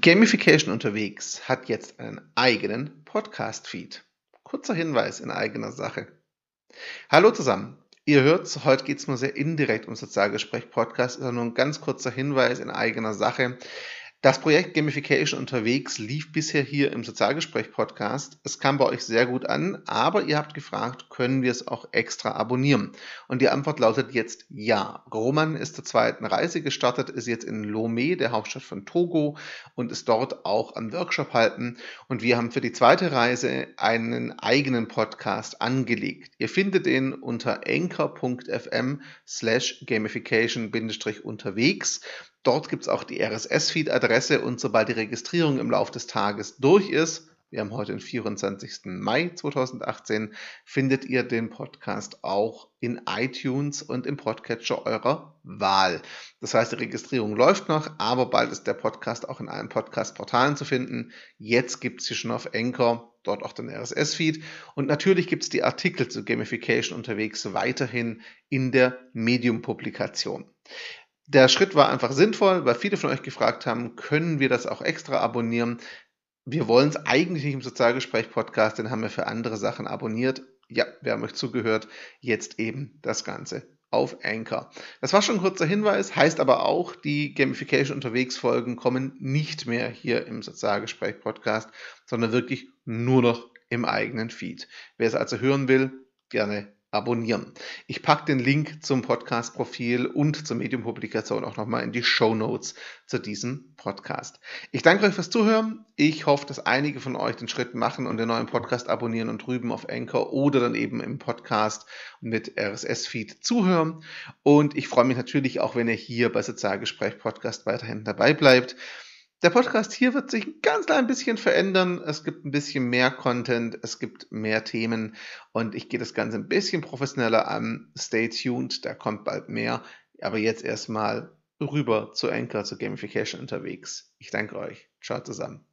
Gamification unterwegs hat jetzt einen eigenen Podcast-Feed. Kurzer Hinweis in eigener Sache. Hallo zusammen. Ihr hört, heute geht es nur sehr indirekt um Sozialgespräch-Podcast, ist nur ein ganz kurzer Hinweis in eigener Sache. Das Projekt Gamification unterwegs lief bisher hier im Sozialgespräch-Podcast. Es kam bei euch sehr gut an, aber ihr habt gefragt, können wir es auch extra abonnieren? Und die Antwort lautet jetzt ja. Roman ist zur zweiten Reise gestartet, ist jetzt in Lomé, der Hauptstadt von Togo, und ist dort auch am Workshop halten. Und wir haben für die zweite Reise einen eigenen Podcast angelegt. Ihr findet ihn unter anchor.fm slash gamification-unterwegs. Dort gibt es auch die RSS-Feed-Adresse und sobald die Registrierung im Laufe des Tages durch ist, wir haben heute den 24. Mai 2018, findet ihr den Podcast auch in iTunes und im Podcatcher eurer Wahl. Das heißt, die Registrierung läuft noch, aber bald ist der Podcast auch in allen Podcast-Portalen zu finden. Jetzt gibt es hier schon auf Anchor, dort auch den RSS-Feed. Und natürlich gibt es die Artikel zu Gamification unterwegs weiterhin in der Medium-Publikation. Der Schritt war einfach sinnvoll, weil viele von euch gefragt haben, können wir das auch extra abonnieren? Wir wollen es eigentlich nicht im Sozialgespräch-Podcast, den haben wir für andere Sachen abonniert. Ja, wir haben euch zugehört. Jetzt eben das Ganze auf Anchor. Das war schon ein kurzer Hinweis, heißt aber auch, die Gamification unterwegs Folgen kommen nicht mehr hier im Sozialgespräch Podcast, sondern wirklich nur noch im eigenen Feed. Wer es also hören will, gerne abonnieren. Ich packe den Link zum Podcast-Profil und zur Medium-Publikation auch nochmal in die Show Notes zu diesem Podcast. Ich danke euch fürs Zuhören. Ich hoffe, dass einige von euch den Schritt machen und den neuen Podcast abonnieren und drüben auf Anchor oder dann eben im Podcast mit RSS-Feed zuhören. Und ich freue mich natürlich auch, wenn ihr hier bei Sozialgespräch Podcast weiterhin dabei bleibt. Der Podcast hier wird sich ein ganz klein bisschen verändern. Es gibt ein bisschen mehr Content, es gibt mehr Themen und ich gehe das Ganze ein bisschen professioneller an. Stay tuned, da kommt bald mehr. Aber jetzt erstmal rüber zu Anchor, zu Gamification unterwegs. Ich danke euch. Ciao zusammen.